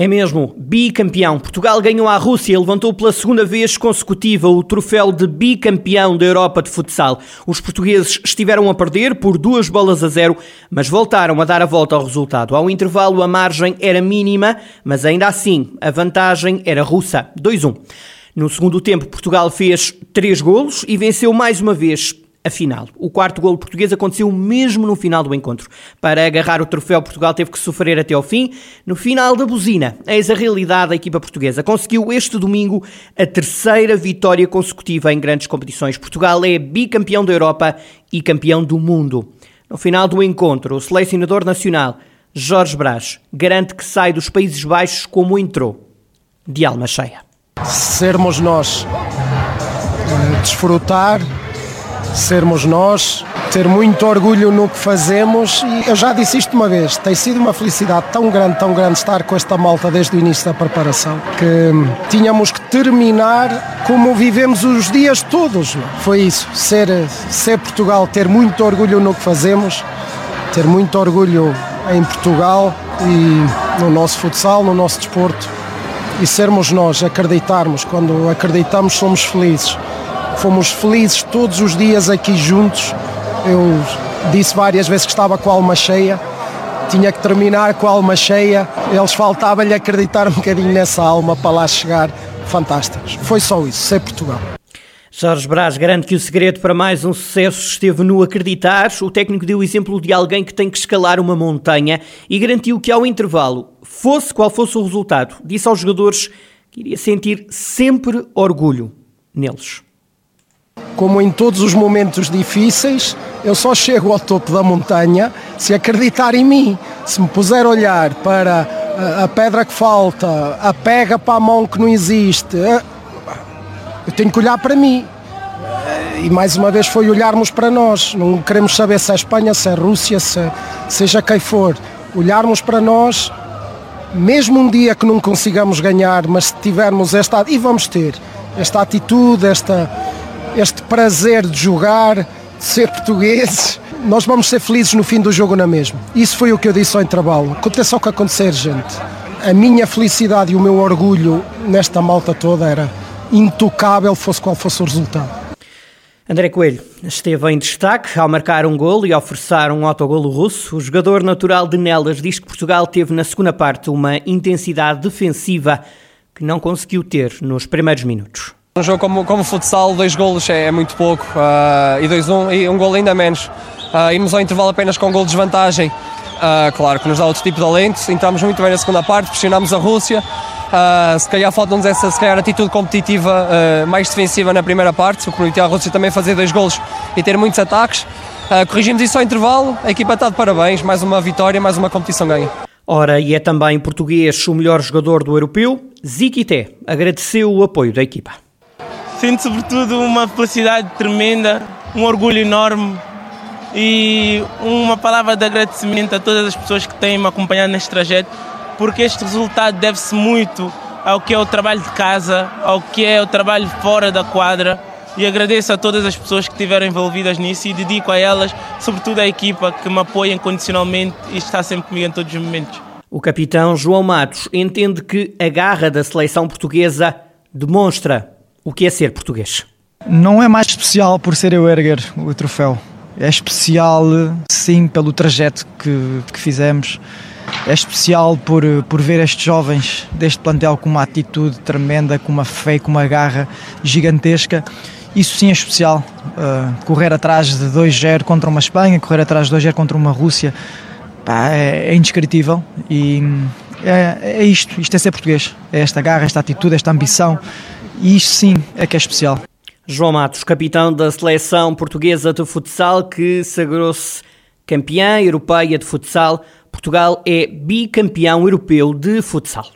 É mesmo, bicampeão. Portugal ganhou à Rússia e levantou pela segunda vez consecutiva o troféu de bicampeão da Europa de futsal. Os portugueses estiveram a perder por duas bolas a zero, mas voltaram a dar a volta ao resultado. Ao intervalo, a margem era mínima, mas ainda assim, a vantagem era russa. 2-1. No segundo tempo, Portugal fez três golos e venceu mais uma vez Afinal, o quarto golo português aconteceu mesmo no final do encontro. Para agarrar o troféu, Portugal teve que sofrer até ao fim. No final da buzina, eis a realidade da equipa portuguesa. Conseguiu este domingo a terceira vitória consecutiva em grandes competições. Portugal é bicampeão da Europa e campeão do mundo. No final do encontro, o selecionador nacional, Jorge Brás, garante que sai dos Países Baixos como entrou, de alma cheia. Sermos nós, eh, desfrutar sermos nós, ter muito orgulho no que fazemos. E eu já disse isto uma vez, tem sido uma felicidade tão grande, tão grande estar com esta malta desde o início da preparação que tínhamos que terminar como vivemos os dias todos. Foi isso, ser, ser Portugal, ter muito orgulho no que fazemos, ter muito orgulho em Portugal e no nosso futsal, no nosso desporto. E sermos nós, acreditarmos, quando acreditamos somos felizes fomos felizes todos os dias aqui juntos. Eu disse várias vezes que estava com a alma cheia, tinha que terminar com a alma cheia. Eles faltava-lhe acreditar um bocadinho nessa alma para lá chegar. Fantásticos. Foi só isso, ser Portugal. Jorge Brás garante que o segredo para mais um sucesso esteve no acreditar. O técnico deu o exemplo de alguém que tem que escalar uma montanha e garantiu que ao intervalo, fosse qual fosse o resultado, disse aos jogadores que iria sentir sempre orgulho neles como em todos os momentos difíceis, eu só chego ao topo da montanha se acreditar em mim. Se me puser a olhar para a, pedra que falta, a pega para a mão que não existe, eh, eu tenho que olhar para mim. E mais uma vez foi olharmos para nós. Não queremos saber se é Espanha, se é Rússia, se seja quem for. Olharmos para nós, mesmo um dia que não consigamos ganhar, mas se tivermos esta. E vamos ter esta atitude, esta este prazer de jogar, de ser portugueses. Nós vamos ser felizes no fim do jogo na mesma. Isso foi o que eu disse ao intervalo. Aconteça o que acontecer, gente. A minha felicidade e o meu orgulho nesta malta toda era intocável, fosse qual fosse o resultado. André Coelho esteve em destaque ao marcar um golo e ao forçar um autogolo russo. O jogador natural de Nelas diz que Portugal teve na segunda parte uma intensidade defensiva que não conseguiu ter nos primeiros minutos. Um jogo como, como futsal, dois golos é, é muito pouco uh, e dois um, e um golo ainda menos. Uh, irmos ao intervalo apenas com um golo de desvantagem, uh, claro que nos dá outro tipo de alento. Entramos muito bem na segunda parte, pressionámos a Rússia. Uh, se calhar falta-nos essa se calhar, atitude competitiva mais defensiva na primeira parte, o que permitiu à Rússia também fazer dois golos e ter muitos ataques. Corrigimos isso ao intervalo, a equipa está de parabéns, mais uma vitória, mais uma competição ganha. Ora, e é também português o melhor jogador do europeu, Ziquité, agradeceu o apoio da equipa. Sinto sobretudo uma felicidade tremenda, um orgulho enorme e uma palavra de agradecimento a todas as pessoas que têm me acompanhado neste trajeto, porque este resultado deve-se muito ao que é o trabalho de casa, ao que é o trabalho fora da quadra. E agradeço a todas as pessoas que estiveram envolvidas nisso e dedico a elas, sobretudo à equipa que me apoia incondicionalmente e está sempre comigo em todos os momentos. O capitão João Matos entende que a garra da seleção portuguesa demonstra o que é ser português? Não é mais especial por ser eu erguer o troféu. É especial, sim, pelo trajeto que, que fizemos. É especial por, por ver estes jovens deste plantel com uma atitude tremenda, com uma fé, com uma garra gigantesca. Isso sim é especial. Uh, correr atrás de 2-0 contra uma Espanha, correr atrás de 2-0 contra uma Rússia, pá, é, é indescritível. E é, é isto, isto é ser português. É esta garra, esta atitude, esta ambição. E isto sim é que é especial. João Matos, capitão da seleção portuguesa de futsal, que sagrou-se campeã europeia de futsal. Portugal é bicampeão europeu de futsal.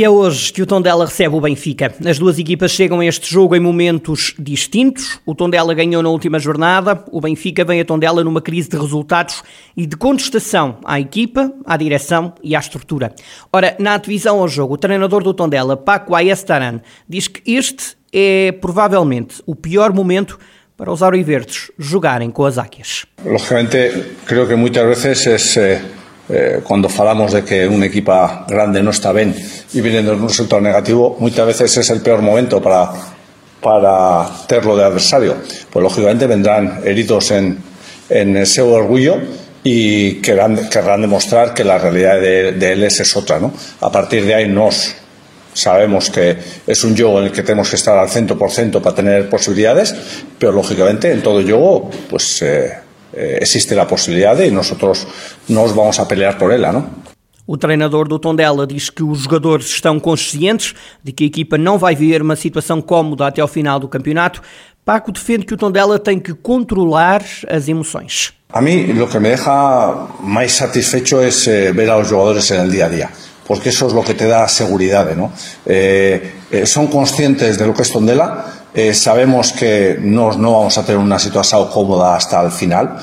E é hoje que o Tondela recebe o Benfica. As duas equipas chegam a este jogo em momentos distintos. O Tondela ganhou na última jornada, o Benfica vem a Tondela numa crise de resultados e de contestação à equipa, à direção e à estrutura. Ora, na divisão ao jogo, o treinador do Tondela, Paco Ayestaran, diz que este é provavelmente o pior momento para os auriverdes jogarem com as águias. Lógicamente, creo que muitas vezes é eh, cuando falamos de que un equipo grande no está ben e viene de un resultado negativo, moitas veces es el peor momento para, para terlo de adversario. Pues lógicamente vendrán heridos en, en ese orgullo y querrán, querrán demostrar que la realidad de, de él es otra. ¿no? A partir de ahí nos sabemos que es un juego en el que tenemos que estar al 100% para tener posibilidades, pero lógicamente en todo juego pues eh, eh, existe a possibilidade e nós nós vamos a pelear por ela, não? O treinador do Tondela diz que os jogadores estão conscientes de que a equipa não vai viver uma situação cómoda até ao final do campeonato. Paco defende que o Tondela tem que controlar as emoções. A mim, o que me deixa mais satisfecho é eh, ver aos jogadores no dia a dia. porque eso es lo que te da seguridad, ¿no? Eh, eh, son conscientes de lo que es Tondela, eh, sabemos que no, no, vamos a tener una situación cómoda hasta el final,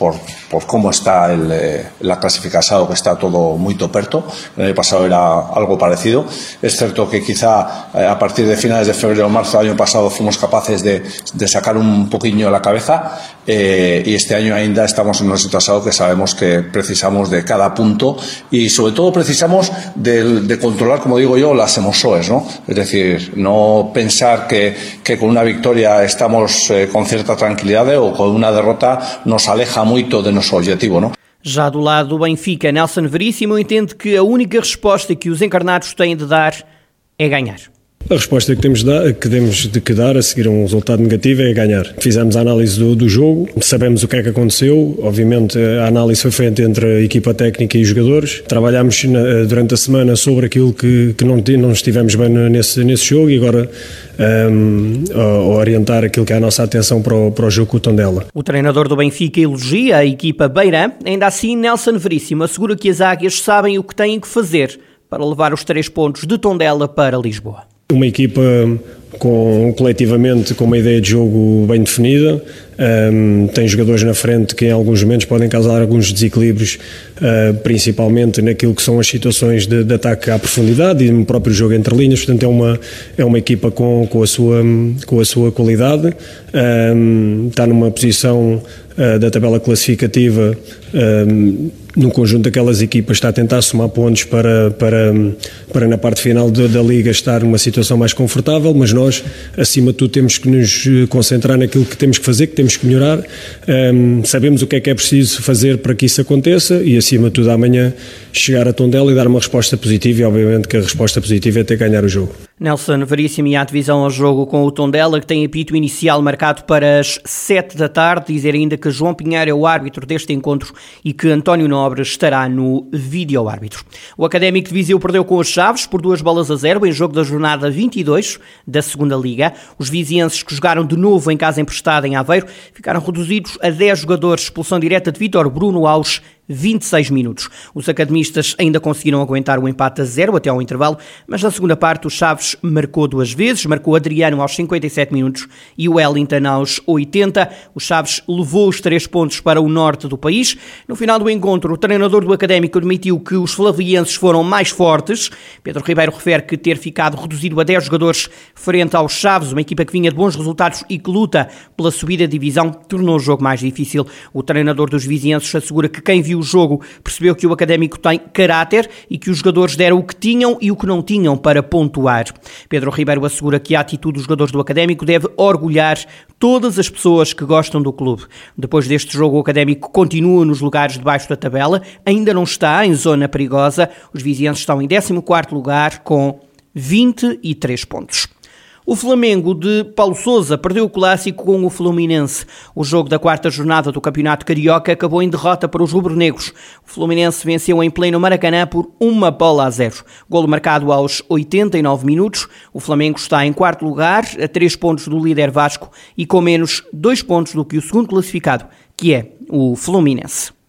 por, por cómo está el, eh, la clasificación, que está todo muy toperto. El año pasado era algo parecido. Es cierto que quizá eh, a partir de finales de febrero o marzo del año pasado fuimos capaces de, de sacar un poquillo la cabeza eh, y este año ainda estamos en una situación que sabemos que precisamos de cada punto y sobre todo precisamos de, de controlar, como digo yo, las emociones, ¿no? Es decir, no pensar que, que con una victoria estamos eh, con cierta tranquilidad o con una derrota nos aleja muito do nosso objetivo, não? Já do lado do Benfica, Nelson Veríssimo entende que a única resposta que os encarnados têm de dar é ganhar. A resposta que temos, de, que temos de que dar a seguir a um resultado negativo é ganhar. Fizemos a análise do, do, jogo, sabemos o que é que aconteceu. Obviamente, a análise foi feita entre a equipa técnica e os jogadores. Trabalhámos na, durante a semana sobre aquilo que, que não, não estivemos bem nesse, nesse jogo e agora um, a orientar aquilo que é a nossa atenção para o, para o jogo com o Tondela. O treinador do Benfica elogia a equipa Beirã. Ainda assim, Nelson Veríssimo assegura que as águias sabem o que têm que fazer para levar os três pontos de Tondela para Lisboa. Uma equipa com, coletivamente com uma ideia de jogo bem definida, um, tem jogadores na frente que em alguns momentos podem causar alguns desequilíbrios, uh, principalmente naquilo que são as situações de, de, ataque à profundidade e no próprio jogo entre linhas, portanto é uma, é uma equipa com, com, a, sua, com a sua qualidade, um, está numa posição uh, da tabela classificativa um, no conjunto daquelas equipas está a tentar somar pontos para, para, para na parte final de, da Liga estar numa situação mais confortável, mas nós, acima de tudo, temos que nos concentrar naquilo que temos que fazer, que temos que melhorar. Um, sabemos o que é que é preciso fazer para que isso aconteça e, acima de tudo, amanhã chegar a Tondela e dar uma resposta positiva e, obviamente, que a resposta positiva é ter ganhar o jogo. Nelson Veríssimo e a divisão ao jogo com o Tondela, que tem apito inicial marcado para as 7 da tarde. Dizer ainda que João Pinheiro é o árbitro deste encontro e que António Nobre estará no vídeo-árbitro. O Académico de Viseu perdeu com as Chaves por duas bolas a zero em jogo da jornada 22 da Segunda Liga. Os vizienses que jogaram de novo em casa emprestada em Aveiro ficaram reduzidos a 10 jogadores, expulsão direta de Vítor Bruno aos 26 minutos. Os academistas ainda conseguiram aguentar o empate a zero até ao intervalo, mas na segunda parte o Chaves marcou duas vezes, marcou Adriano aos 57 minutos e o Wellington aos 80. O Chaves levou os três pontos para o norte do país. No final do encontro, o treinador do Académico admitiu que os flavienses foram mais fortes. Pedro Ribeiro refere que ter ficado reduzido a 10 jogadores frente aos Chaves, uma equipa que vinha de bons resultados e que luta pela subida de divisão, tornou o jogo mais difícil. O treinador dos vizienses assegura que quem viu o jogo percebeu que o Académico tem caráter e que os jogadores deram o que tinham e o que não tinham para pontuar. Pedro Ribeiro assegura que a atitude dos jogadores do Académico deve orgulhar todas as pessoas que gostam do clube. Depois deste jogo, o Académico continua nos lugares de baixo da tabela, ainda não está em zona perigosa. Os vizienses estão em 14º lugar com 23 pontos. O Flamengo de Paulo Sousa perdeu o clássico com o Fluminense. O jogo da quarta jornada do Campeonato Carioca acabou em derrota para os rubro-negros. O Fluminense venceu em pleno Maracanã por uma bola a zero. Golo marcado aos 89 minutos. O Flamengo está em quarto lugar, a três pontos do líder Vasco e com menos dois pontos do que o segundo classificado, que é o Fluminense.